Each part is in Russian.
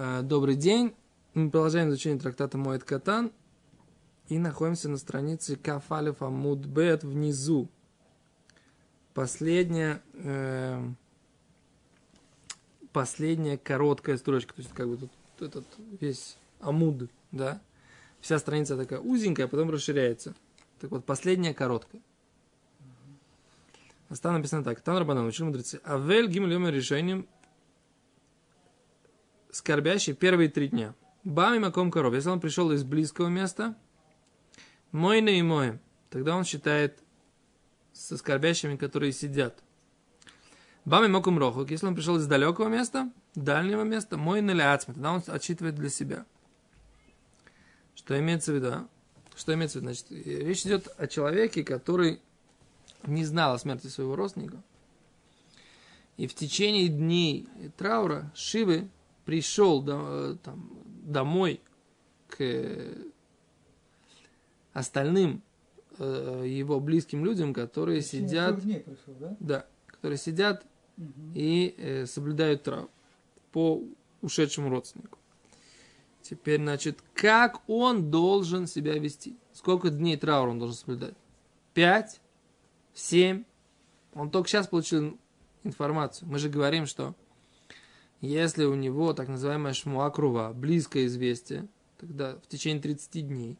Э, добрый день. Мы продолжаем изучение трактата Моэт Катан и находимся на странице Кафалев Амуд Бет внизу. Последняя, э, последняя короткая строчка, то есть как бы тут этот весь Амуд, да, вся страница такая узенькая, а потом расширяется. Так вот, последняя короткая. А там написано так. Там Рабанан учили мудрецы. Авель гимл решением скорбящий первые три дня. Бами маком коров. Если он пришел из близкого места, мой и мой, тогда он считает со скорбящими, которые сидят. Бами маком рохук. Если он пришел из далекого места, дальнего места, мой или ацми, тогда он отчитывает для себя. Что имеется в виду? А? Что имеется в виду? Значит, речь идет о человеке, который не знал о смерти своего родственника. И в течение дней траура Шивы пришел там, домой к остальным э, его близким людям, которые сидят, пришел, да? да, которые сидят угу. и э, соблюдают траур по ушедшему родственнику. Теперь, значит, как он должен себя вести? Сколько дней траура он должен соблюдать? Пять? Семь? Он только сейчас получил информацию. Мы же говорим, что если у него так называемая шмуакрува, близкое известие, тогда в течение 30 дней,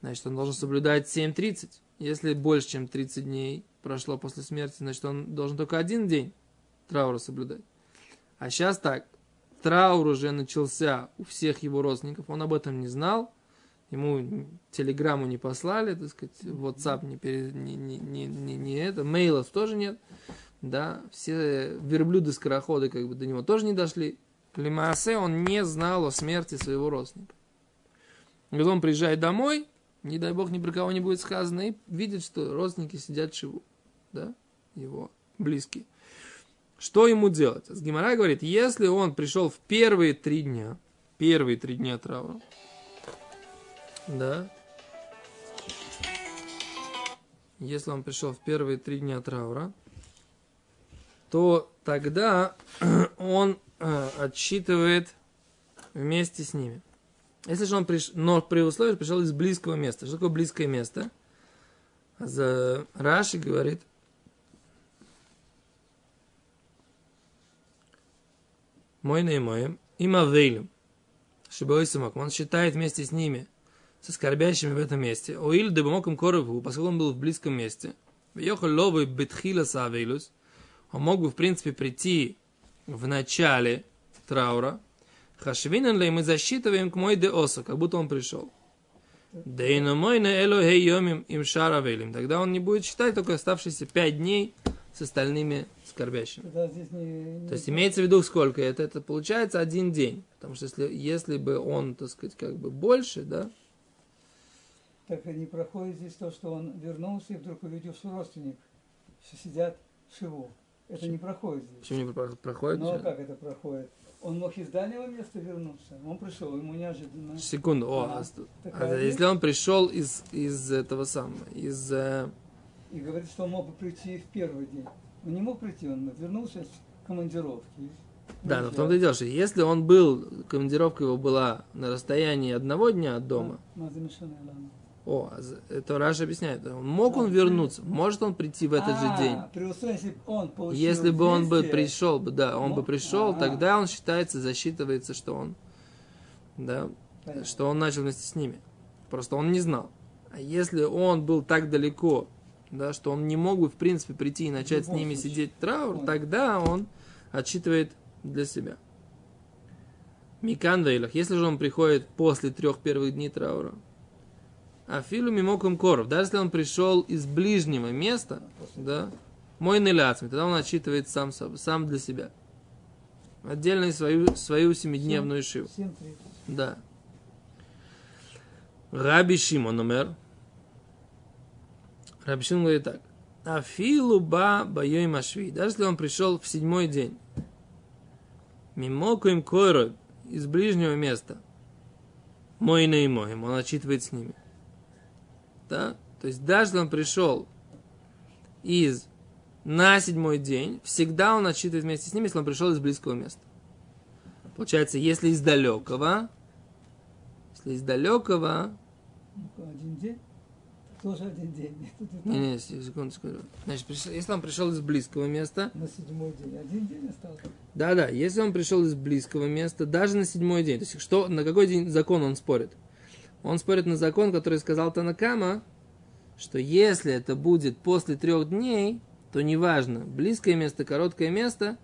значит, он должен соблюдать 7.30. Если больше, чем 30 дней прошло после смерти, значит, он должен только один день траура соблюдать. А сейчас так, траур уже начался у всех его родственников, он об этом не знал, ему телеграмму не послали, так сказать, WhatsApp не, пере, не, не, не, не, не это, мейлов тоже нет да, все верблюды-скороходы как бы до него тоже не дошли. Лимаасе он не знал о смерти своего родственника. Когда он приезжает домой, не дай бог ни про кого не будет сказано, и видит, что родственники сидят живу, да, его близкие. Что ему делать? С Гимара говорит, если он пришел в первые три дня, первые три дня траура, да, если он пришел в первые три дня траура, то тогда он э, отсчитывает вместе с ними. Если же он приш... но при условии пришел из близкого места. Что такое близкое место? За Раши говорит, мой на мой, има вейлем, шибой самок, он считает вместе с ними, со скорбящими в этом месте, оиль дебамоком корову, поскольку он был в близком месте, Йохал ловый бетхила савейлус, он мог бы, в принципе, прийти в начале траура. Хашвинен мы засчитываем к мой деоса, как будто он пришел. Да и на мой на элохей йомим им шаравелим. Тогда он не будет считать только оставшиеся пять дней с остальными скорбящими. Не, не... То есть имеется в виду сколько это? Это получается один день. Потому что если, если бы он, так сказать, как бы больше, да? Так не проходит здесь то, что он вернулся и вдруг увидел, что родственник, что сидят шиву. Это не проходит здесь. Почему не проходит? Ну а как это проходит? Он мог из дальнего места вернуться. Он пришел, ему неожиданно. Секунду. О, а, а, если он пришел из, из этого самого, из... Э... И говорит, что он мог бы прийти в первый день. Он не мог прийти, он вернулся с командировки. Да, но в том-то и дело, что если он был, командировка его была на расстоянии одного дня от дома, о, это Раша объясняет. Мог он вернуться? Может он прийти в этот же а, день? Если он Если бы он бы пришел, да, он бы пришел, тогда он считается, засчитывается, что он, да, что он начал вместе с ними. Просто он не знал. А если он был так далеко, да, что он не мог бы, в принципе, прийти и начать с ними сидеть траур, тогда он отсчитывает для себя. Микан если же он приходит после трех первых дней траура, Афилу мимоком коров. Даже если он пришел из ближнего места, да, мой неляцми, тогда он отчитывает сам, сам для себя. Отдельно свою, свою семидневную шиву. Да. Раби Шимон умер. Раби Шимон говорит так. Афилу ба байой машви. Даже если он пришел в седьмой день. Мимоку им койрой из ближнего места. Мой мой. Он отчитывает с ними да, то есть даже если он пришел из на седьмой день, всегда он отсчитывает вместе с ним, если он пришел из близкого места. Получается, если из далекого, если из далекого, Один день, тоже один день. И не, секунду, секунду. Значит, пришел- если он пришел из близкого места, На седьмой день. Один день остался. да, да, если он пришел из близкого места, даже на седьмой день, то есть что, на какой день закон он спорит? Он спорит на закон, который сказал Танакама, что если это будет после трех дней, то неважно, близкое место, короткое место,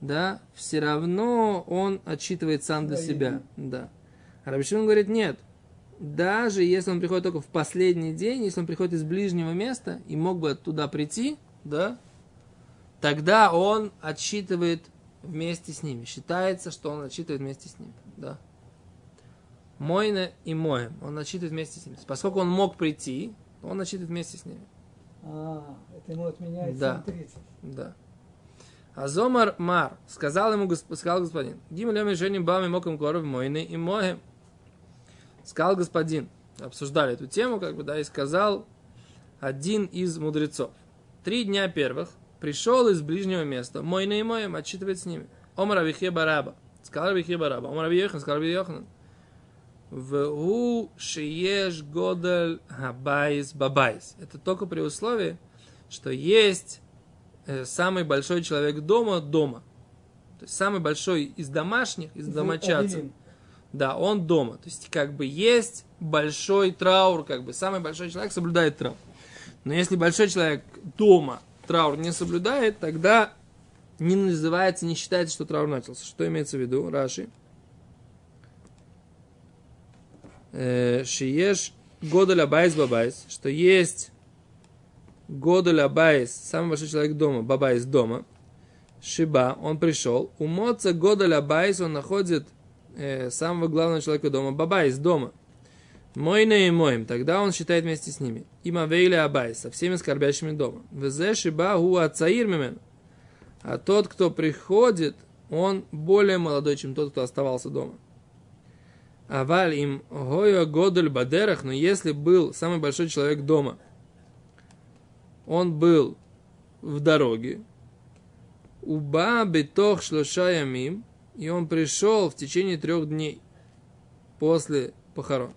да, все равно он отсчитывает сам для себя. Да. А Рабишин говорит, нет, даже если он приходит только в последний день, если он приходит из ближнего места и мог бы туда прийти, да, тогда он отсчитывает вместе с ними. Считается, что он отсчитывает вместе с ними. Да. Мойна и Моем. Он отсчитывает вместе с ними. Поскольку он мог прийти, он отсчитывает вместе с ними. А, это ему отменяет Да. 7.30. Да. אמר מר, сказал ему, сказал господин, ג' ימים הראשונים בא ממקום קרוב מונה עמהם. Сказал господин, обсуждали эту тему, как бы, да, и сказал один из мудрецов. Три дня первых пришел из ближнего места, מונה עמהם, отчитывает с ними. אמר רבי חייא בר אבא. Сказал рабби Хия бар Аба. אמר רבי יוחנן, сказал Авиехан. והוא שיש גדול הבית בבית. Это только при условии, что есть э, самый большой человек дома дома. То есть самый большой из домашних, из домочадцев. Да, он дома. То есть как бы есть большой траур, как бы самый большой человек соблюдает траур. Но если большой человек дома траур не соблюдает, тогда не называется, не считается, что траур начался. Что имеется в виду? Раши. Э, Шиеш גדול הבית בבית, что есть גדול הבית, самый большой человек дома, בבית дома, שבא, он пришел, ומצא גדול הבית, он находит э, самого главного человека дома, בבית дома. מונה עמהם, тогда он считает вместе с ними. עם אבלי הבית, со всеми скорбящими дома. וזה שבא הוא צעיר ממנו. А тот, кто приходит, он более молодой, чем тот, кто оставался дома. Аваль им гойо годель бадерах, но если был самый большой человек дома, он был в дороге, уба битох шлоша ямим, и он пришел в течение трех дней после похорон.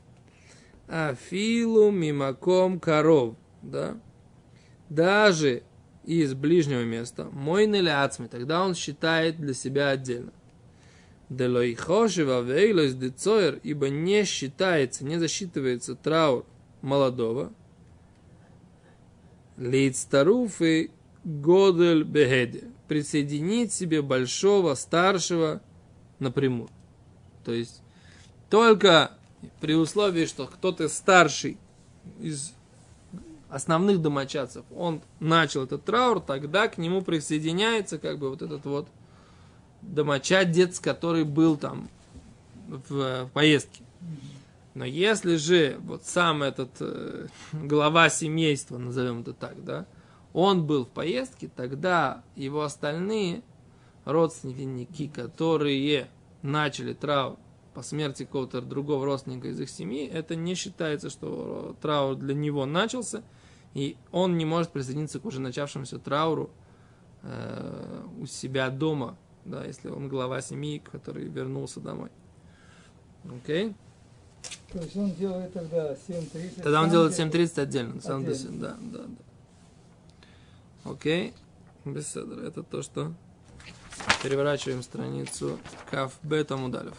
Афилу мимаком коров, да, даже из ближнего места, мой ацми, тогда он считает для себя отдельно. Делой хошева вейлос децоер, ибо не считается, не засчитывается траур молодого. Лейцтаруфы годель бегеде. Присоединить себе большого, старшего напрямую. То есть, только при условии, что кто-то старший из основных домочадцев, он начал этот траур, тогда к нему присоединяется как бы вот этот вот домочадец, который был там в, в поездке. Но если же вот сам этот э, глава семейства, назовем это так, да, он был в поездке, тогда его остальные родственники, которые начали траур по смерти какого-то другого родственника из их семьи, это не считается, что траур для него начался, и он не может присоединиться к уже начавшемуся трауру э, у себя дома, да, если он глава семьи, который вернулся домой. Окей? То есть он делает тогда 7.30. Тогда он делает делает. 7.30 отдельно. Сам Отдельно. да, да, да. Окей. Беседер. Это то, что переворачиваем страницу Каф Бета Мудалев.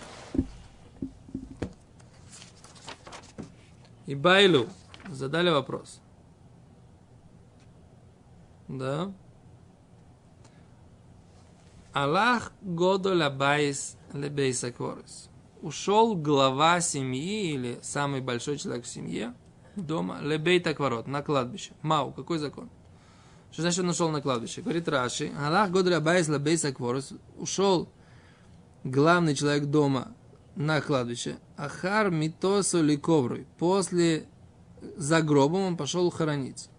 И Байлу задали вопрос. Да. הלך גדול הבית לבית הקברות. Ушел глава семьи или самый большой человек в семье дома לבית הקברות на кладбище. מהו, какой закон? Что значит он ушел на кладбище? Говорит Раши, הלך גדול הבית לבית הקברות. Ушел главный человек дома на кладбище. אחר מיטתו לקוברו. После за гробом он пошел хорониться.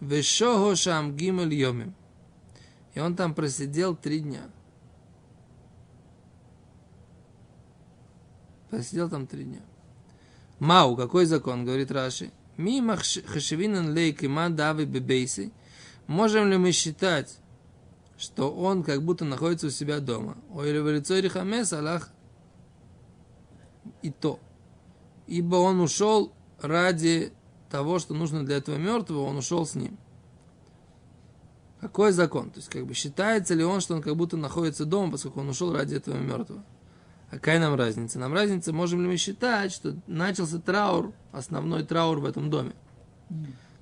Вешого шам гимель йомим. И он там просидел три дня. Просидел там три дня. Мау, какой закон, говорит Раши. Мимо хашевинан лейк има давы бебейсы. Можем ли мы считать, что он как будто находится у себя дома. Ой, революций хамес Аллах и то. Ибо он ушел ради того, что нужно для этого мертвого, он ушел с ним. Какой закон? То есть, как бы считается ли он, что он как будто находится дома, поскольку он ушел ради этого мертвого? Какая нам разница? Нам разница, можем ли мы считать, что начался траур, основной траур в этом доме. То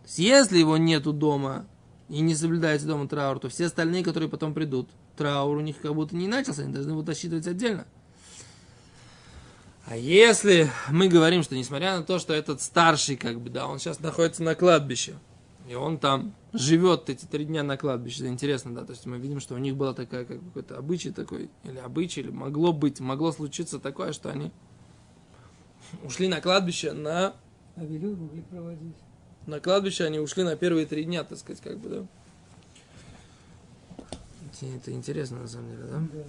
есть, если его нету дома и не соблюдается дома траур, то все остальные, которые потом придут, траур у них как будто не начался, они должны будут рассчитывать отдельно. А если мы говорим, что несмотря на то, что этот старший, как бы, да, он сейчас находится на кладбище, и он там живет эти три дня на кладбище, это интересно, да, то есть мы видим, что у них была такая, как какой-то обычай такой, или обычай, или могло быть, могло случиться такое, что они ушли на кладбище на... А могли проводить. На кладбище они ушли на первые три дня, так сказать, как бы, да. Это интересно, на самом деле, да? Да.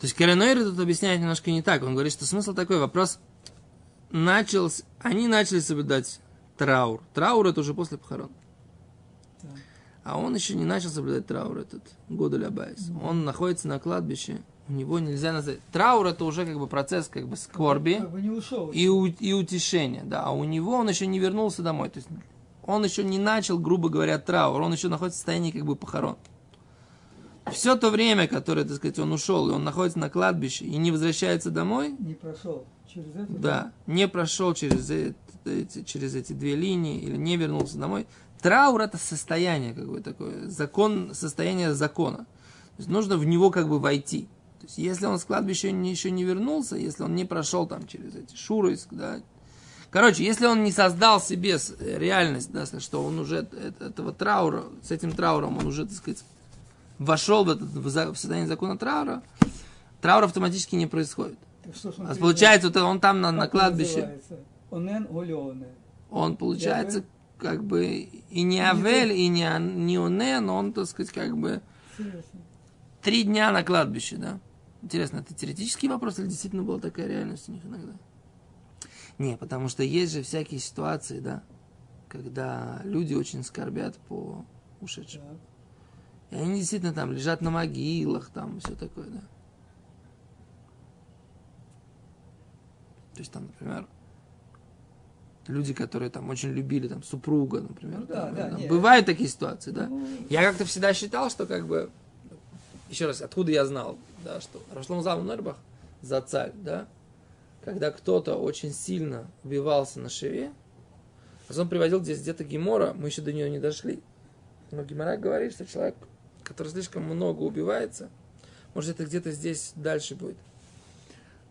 То есть Каренойр тут объясняет немножко не так. Он говорит, что смысл такой, вопрос начался, они начали соблюдать траур. Траур это уже после похорон. Да. А он еще не начал соблюдать траур этот, Годуль Абайс. Он находится на кладбище, у него нельзя назвать. Траур это уже как бы процесс как бы скорби Как бы не ушел. и, у- и утешения, да. А у него он еще не вернулся домой. То есть он еще не начал, грубо говоря, траур, он еще находится в состоянии как бы похорон. Все то время, которое, так сказать, он ушел, и он находится на кладбище и не возвращается домой, Не прошел через это. да, не прошел через эти, эти- через эти две линии или не вернулся домой. Траур это состояние как бы такое, закон, состояние закона. То есть нужно в него как бы войти. То есть если он с кладбища еще не вернулся, если он не прошел там через эти шуройск, да. Короче, если он не создал себе э, реальность, да, что он уже этого траура, с этим трауром он уже, так сказать, вошел в, этот, в состояние закона траура, траур автоматически не происходит. Что А получается, вот он там на, на кладбище? Онен он получается как бы и не Авель, и не, не Онен, он, так сказать, как бы три дня на кладбище, да? Интересно, это теоретический вопрос или действительно была такая реальность у них иногда? Не, потому что есть же всякие ситуации, да, когда люди очень скорбят по ушедшим. Так. И они действительно там лежат на могилах, там все такое, да. То есть там, например, люди, которые там очень любили там супруга, например. Ну да, там, да, там нет. бывают такие ситуации, да. Ну, Я как-то всегда считал, что как бы, еще раз, откуда я знал, да, что Рашлом Залм Нербах за царь, да, когда кто-то очень сильно убивался на шеве, а он приводил здесь где-то Гемора, мы еще до нее не дошли. Но Гемора говорит, что человек, который слишком много убивается, может это где-то здесь дальше будет,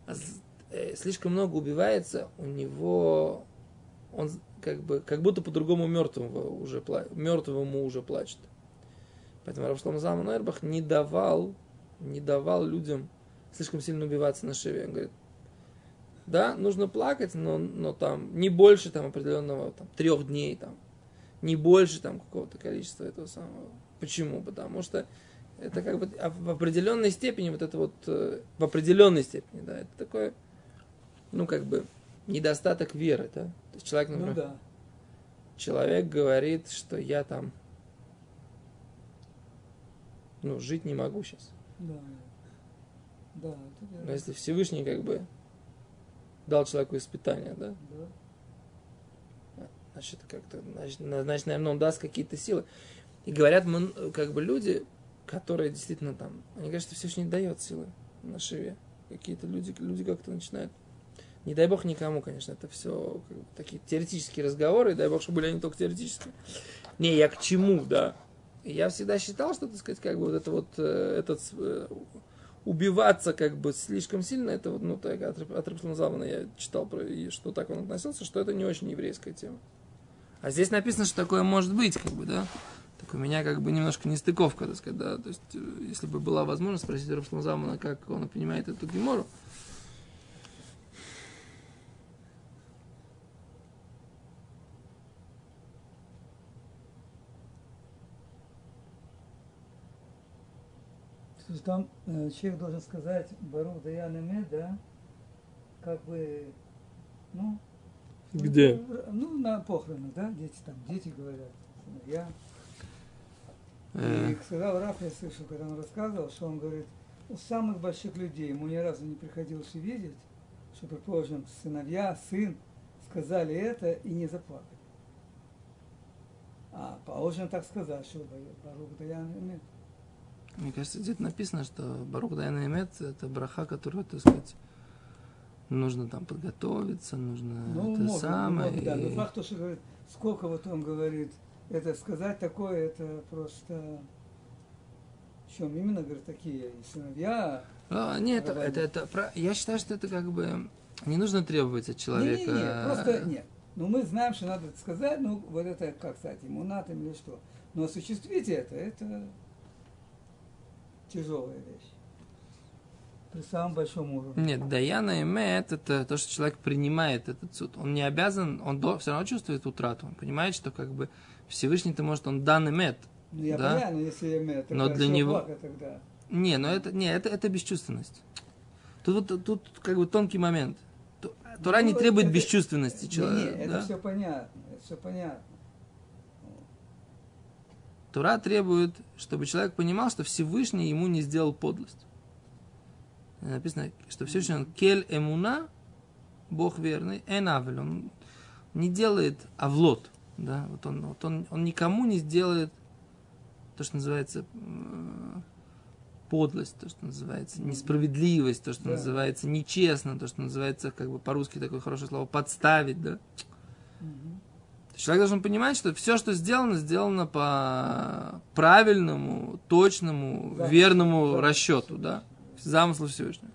а э, слишком много убивается, у него он как бы как будто по-другому мертвому уже мертвому уже плачет. Поэтому Равшлам Залман Нойрбах не давал, не давал людям слишком сильно убиваться на шеве. Он говорит, да, нужно плакать, но, но там не больше там определенного там, трех дней, там, не больше там какого-то количества этого самого. Почему? Потому что это как бы а в определенной степени вот это вот э, в определенной степени, да, это такое, ну как бы недостаток веры, да. То есть человек, например, ну да. человек говорит, что я там, ну, жить не могу сейчас. Да. Да, это Но если Всевышний как бы дал человеку испытание, да, Да. значит, как-то, значит, на- значит, наверное, он даст какие-то силы. И говорят, мы, как бы люди, которые действительно там, они говорят, что Всевышний дает силы на шиве. Какие-то люди, люди как-то начинают. Не дай бог никому, конечно, это все такие теоретические разговоры, и дай бог, чтобы были они только теоретические. Не, я к чему, да. Я всегда считал, что, так сказать, как бы вот это вот, э, этот, э, убиваться как бы слишком сильно, это вот, ну, так, от, от Рабшлама Залмана я читал, про, и что так он относился, что это не очень еврейская тема. А здесь написано, что такое может быть, как бы, да так у меня как бы немножко нестыковка, так сказать, да, то есть, э, если бы была возможность спросить Рабшлазамана, как он понимает эту гемору, То там э, человек должен сказать Бару Даян Эмед, да? Как бы, ну... Где? Ну, ну, на похоронах, да, дети там, дети говорят. Я Э, И сказал Раф, я слышал, когда он рассказывал, что он говорит, у самых больших людей ему ни разу не приходилось увидеть, что, предположим, сыновья, сын сказали это и не заплакали. А положено так сказать, что Барух Даян Эмет. Мне кажется, где-то написано, что Барух Дайна Эмет это браха, которую, так сказать, нужно там подготовиться, нужно Ну, это может, самое. может, да. Но и- факт, то, что говорит, сколько вот он говорит, это сказать такое, это просто... В чем именно, говорит, такие и сыновья. А, нет, это, это, это про- я считаю, что это как бы не нужно требовать от человека. Не-не-не, просто нет. Ну, мы знаем, что надо это сказать, ну, вот это, как сказать, иммунатом или что. Но осуществить это, это тяжелая вещь. При самом большом уровне. Нет, Даяна Эмет это то, что человек принимает этот суд. Он не обязан, он все равно чувствует утрату. Он понимает, что как бы Всевышний-то может, он дан Эмет. Ну, я Да. понимаю, но если имею, Но для него- тогда? Не, но это, не, это, это бесчувственность. Тут, вот- тут как бы тонкий момент. Тура не Ну, требует это- бесчувственности Не, человека. не, это да? все понятно, это все понятно. Тура требует, чтобы человек понимал, что Всевышний ему не сделал подлость. Написано, что Всевышний он кель эмуна, Бог верный, энавель, он не делает авлот. Да? Вот он, вот он, он никому не сделает то, что называется м, подлость, то, что называется несправедливость, то, что Да. называется нечестно, то, что называется, как бы по-русски такое хорошее слово, подставить, да. Есть Человек должен понимать, что все, что сделано, сделано по правильному, точному, Да. верному Да. расчету, да, замыслу Всевышнего.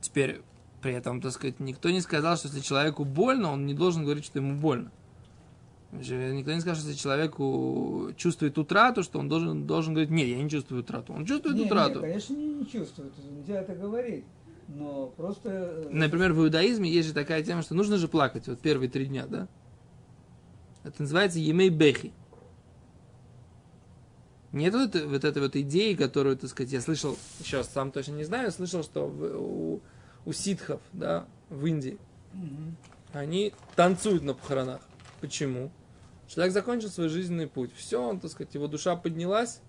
Теперь, при этом, так сказать, никто не сказал, что если человеку больно, он не должен говорить, что ему больно. Же Никто не скажет, что если человеку чувствует утрату, что он должен, должен говорить, нет, я не чувствую утрату. Он чувствует Не, утрату. конечно, не, не чувствует, нельзя это говорить. Но просто... э, Например, в иудаизме есть же такая тема, что нужно же плакать вот первые три дня, да? Это называется емей бехи. Нет вот, вот этой вот идеи, которую, так сказать, я слышал, сейчас сам точно не знаю, слышал, что у, у ситхов, да, в Индии, мгм. они танцуют на похоронах. Почему? Человек закончил свой жизненный путь. Все, он, так сказать, его душа поднялась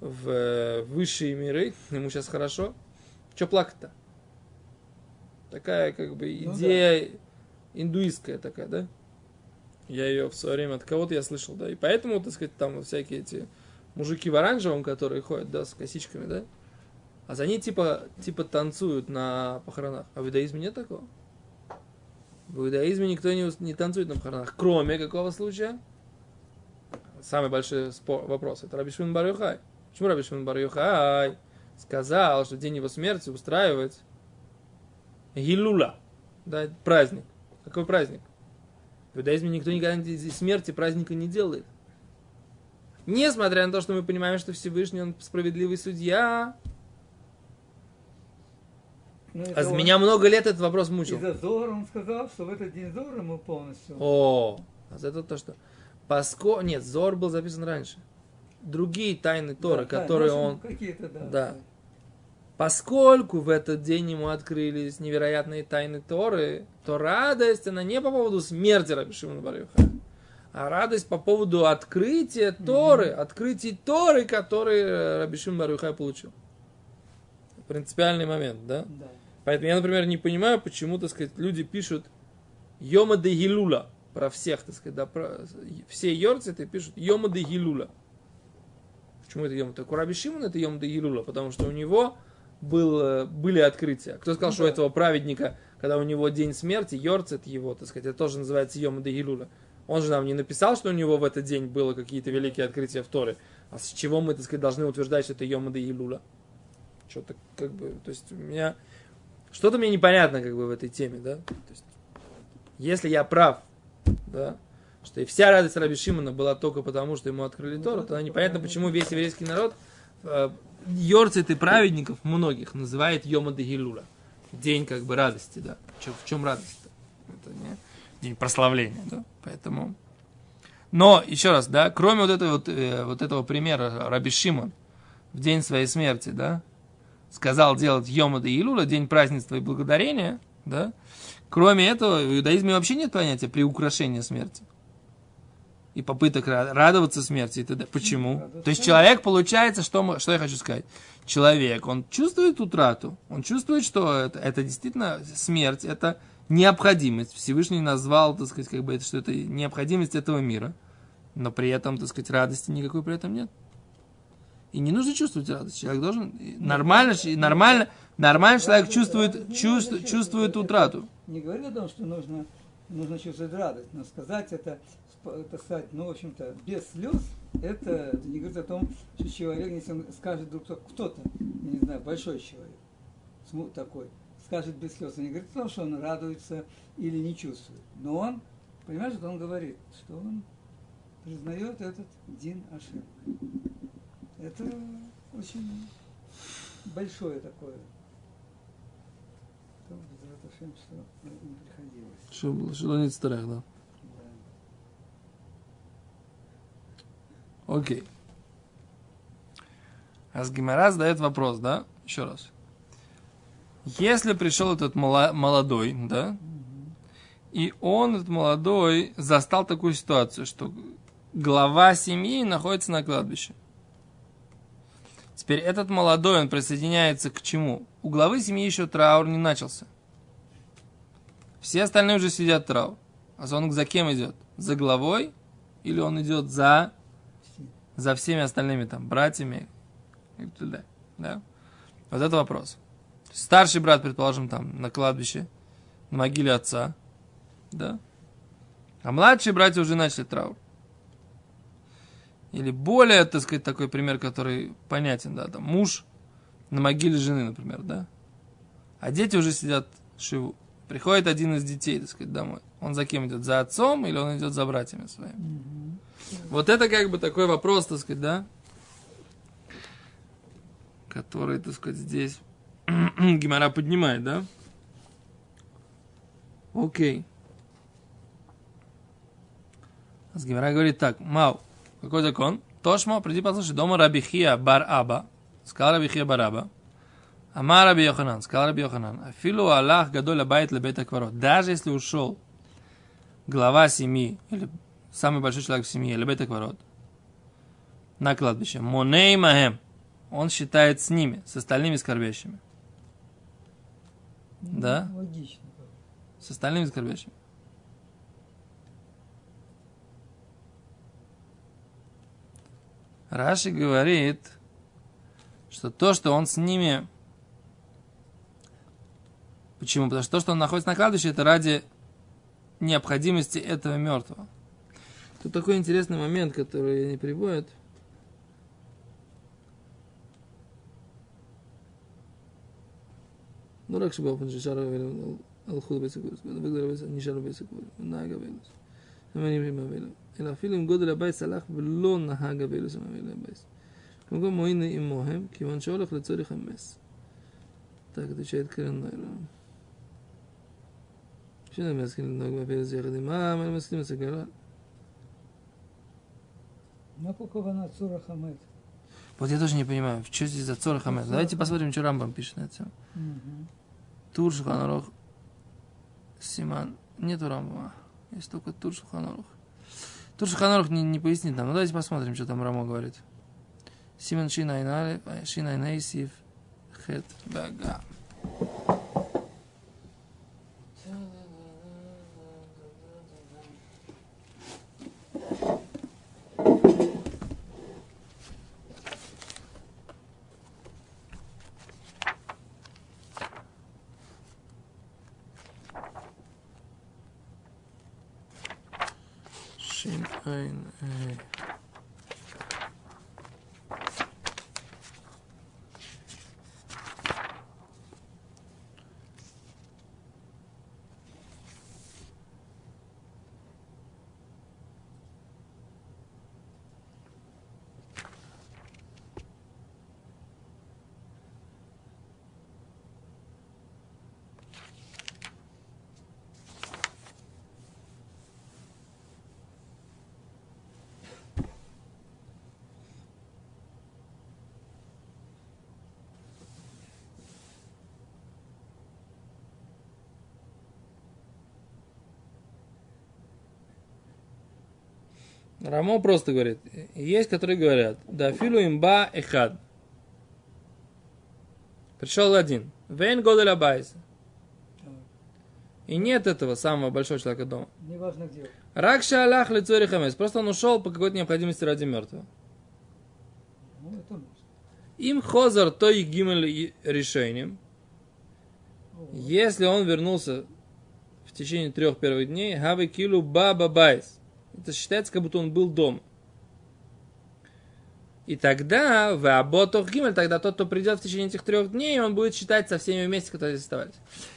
в э, высшие миры, ему сейчас хорошо. Че плакать-то? Такая, как бы, Ну идея индуистская такая, да? Я ее в свое время от кого-то я слышал, да. И поэтому, так сказать, там всякие эти мужики в оранжевом, которые ходят, да, с косичками, да? А за ней типа, типа танцуют на похоронах. А в иудаизме нет такого? В иудаизме никто не, не танцует на похоронах, кроме какого случая? Самый большой спор, вопрос. Это Раби Шимон бар Йохай. Почему Раби Шимон бар Йохай сказал, что день его смерти устраивать Гилула, да, праздник. Какой праздник? В иудаизме никто никогда из смерти праздника не делает. Несмотря на то, что мы понимаем, что Всевышний, он справедливый судья. Ну, А он- меня много лет этот вопрос мучил. Из-за Зора он сказал, что в этот день Зора мы полностью... О, а за это то, что... Поско... Нет, Зор был записан раньше. Другие тайны Торы, Да, да, которые ну, он... Какие-то, да. Да. Поскольку в этот день ему открылись невероятные тайны Торы, то радость, она не по поводу смерти Раби Шимона бар Йохая, а радость по поводу открытия Торы, открытия Торы, который Раби Шимон бар Йохай получил. Принципиальный момент, да? Да. Поэтому я, например, не понимаю, почему, так сказать, люди пишут Йома де Гилула про всех, так сказать, да, про все йорциты пишут Йома де Гилула. Почему это Йома? Так у Раби Шимона это Йома де Гилула, потому что у него был, были открытия. Кто сказал, Ну что у да. этого праведника, когда у него день смерти, йорцит его, так сказать, это тоже называется Йома де Гилула. Он же нам не написал, что у него в этот день было какие-то великие открытия в Торе. А с чего мы, так сказать, должны утверждать, что это Йома де Гилула? Что-то как бы, то есть у меня что-то мне непонятно как бы в этой теме, да? То есть, если я прав, да, что и вся радость Раби Шимона была только потому, что ему открыли Ну Тору, да, тогда да, непонятно, почему весь еврейский народ э, Йорцит и праведников многих называет Йома де Гилула. День как бы радости, да. Чё- в чем радость-то? Это не день прославления, да. Поэтому... Но, еще раз, да, кроме вот этого, вот, э, вот этого примера Раби Шимон, в день своей смерти, да, сказал делать Йома де Илула, день празднества и благодарения, да, кроме этого, в иудаизме вообще нет понятия приукрашения смерти и попыток радоваться смерти и т.д. Почему? То есть человек получается, что, мы, что я хочу сказать? Человек, он чувствует утрату, он чувствует, что это, это действительно смерть, это необходимость. Всевышний назвал, так сказать, как бы это, что это необходимость этого мира, но при этом, так сказать, радости никакой при этом нет. И не нужно чувствовать радость. Человек должен нормально, нормально, нормально человек чувствует, чувствует, чувствует утрату. Не говорю о том, что нужно, нужно чувствовать радость, но сказать это, так сказать, ну, в общем-то, без слез, это не говорит о том, что человек, если он скажет вдруг кто-то, не знаю, большой человек, такой, скажет без слез, он не говорит о том, что он радуется или не чувствует. Но он, понимаешь, что он говорит, что он признает этот Дин Ашем. Очень большое такое. То, Ашем, что не приходилось. Что, что не страх, да? Окей. А с Гимара задает вопрос, да? Еще раз. Если пришел этот молодой, да, и он, этот молодой, застал такую ситуацию, что глава семьи находится на кладбище. Теперь этот молодой, он присоединяется к чему? У главы семьи еще траур не начался. Все остальные уже сидят траур. А он за кем идет? За главой? Или он идет за, за всеми остальными там братьями и т.д. Да? Вот это вопрос. Старший брат, предположим, там на кладбище, на могиле отца, да? А младшие братья уже начали траур. Или более, так сказать, такой пример, который понятен, да, там муж на могиле жены, например, да? А дети уже сидят шиву. Приходит один из детей, так сказать, домой. Он за кем идет? За отцом или он идет за братьями своими? Mm-hmm. Вот это как бы такой вопрос, так сказать, да? Который, так сказать, здесь Гимара поднимает, да? Окей. С Гимара говорит так, Мау, какой закон? Тошмо, приди послушай, дома Рабихия бар Аба, сказал Рабихия бар Аба, Ама Раби Йоханан, сказал Раби Йоханан, Афилу Аллах гадоль абайт лебет акварот. Даже если ушел глава семьи, или самый большой человек в семье, лебет акварот, на кладбище, Моней Махем, он считает с ними, с остальными скорбящими. Да? Логично. С остальными скорбящими. Раши говорит, что то, что он с ними... Почему? Потому что то, что он находится на кладбище, это ради необходимости этого мертвого. Тут такой интересный момент, который не приводит. Ну, раньше был Панджишар Авелев, Алхуд Бейсакур, Багдар Бейсакур, Нага Бейсакур, Намарим Рима Авелев. אלא אפילו אם גודל הבייס הלך ולא נהג אבילוס עם אבילי הבייס. במקום מועין עמוהם, כיוון שהולך לצורך המס. כדי שאת קרן נוירה. שאינם מסכים לנהוג באבילוס יחד עם העם, אלא מסכים לסגרה. מה פה כוונה צורך המת? Вот я тоже не понимаю, что здесь за Цора Хамед. Давайте посмотрим, что Рамбам пишет на этом. Тур Шуханарух Симан. Нету Рамбама. Есть только Тур Шуханарух. Тур Шуханарух не, не пояснит нам. Ну давайте посмотрим, что там Рамо говорит. Симан Шинайнале, Шинайнейсив, Хет Бага. Рамо просто говорит, есть, которые говорят, да филу имба эхад. Пришел один. Вейн годеля байса. Так. И нет этого самого большого человека дома. Неважно где. Ракша Аллах лицо хамес. Просто он ушел по какой-то необходимости ради мертвого. Ну, это. Им хозар то и гимель решением. Если он вернулся в течение трех первых дней, хавы килу баба байс. Это считается, как будто он был дома. И тогда, в Аботох Гимель, тогда тот, кто придет в течение этих трех дней, он будет считать со всеми вместе, которые здесь оставались.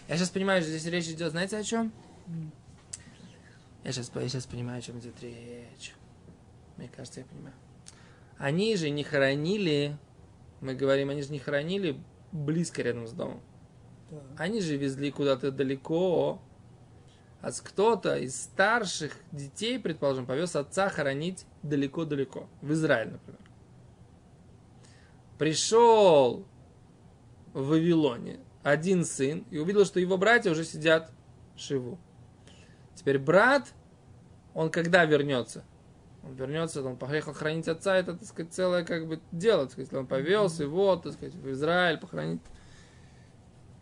Я сейчас понимаю, что здесь речь идет, знаете, о чем? Я сейчас, я сейчас понимаю, о чем идет речь. Мне кажется, я понимаю. Они же не хоронили, мы говорим, они же не хоронили близко рядом с домом. Так. Они же везли куда-то далеко. А кто-то из старших детей, предположим, повез отца хоронить далеко-далеко. В Израиль, например. Пришел в Вавилоне один сын и увидел, что его братья уже сидят в Шиву. Теперь брат, он когда вернется? Он вернется, он поехал хранить отца, это, так сказать, целое как бы дело. Так сказать, он повез его, так сказать, в Израиль похоронить.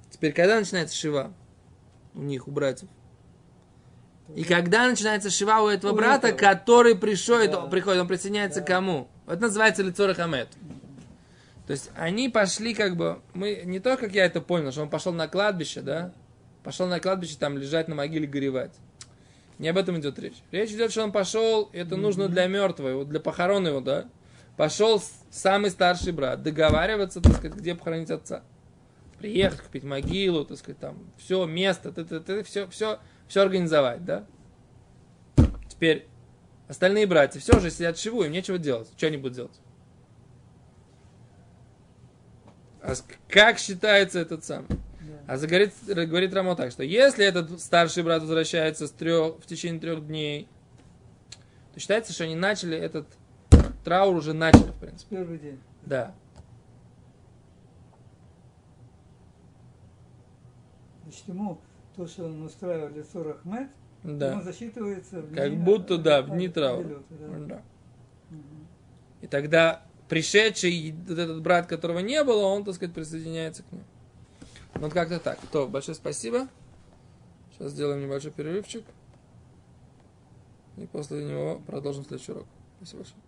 Теперь, когда начинается Шива? У них, у братьев. И когда начинается Шива у этого брата, который пришел, Да. приходит, он присоединяется Да. к кому? Это называется лицо Рахамет. То есть они пошли как бы, мы не то, как я это понял, что он пошел на кладбище, да? Пошел на кладбище там лежать на могиле горевать. Не об этом идет речь. Речь идет, что он пошел, это нужно для мертвого, вот для похорон его, да? Пошел самый старший брат договариваться, так сказать, где похоронить отца. Приехать, купить могилу, так сказать, там, все, место, т -т -т, все, все, все организовать, да? Теперь остальные братья все уже сидят живую, им нечего делать. Что они будут делать? А как считается этот? Да. А заговорит, говорит Рамо так, что если этот старший брат возвращается с трех, в течение трех дней, то считается, что они начали этот траур уже начали, в принципе. Первый день. Да. Значит, ему то, что он устраивал лицо Рахмет, Да. ему засчитывается в Как дни, будто, да, в дни траура. да. Да. Мгм. И тогда пришедший вот этот брат, которого не было, он, так сказать, присоединяется к ним. Вот как-то так. То, большое спасибо. Сейчас сделаем небольшой перерывчик. И после него продолжим следующий урок. Спасибо большое.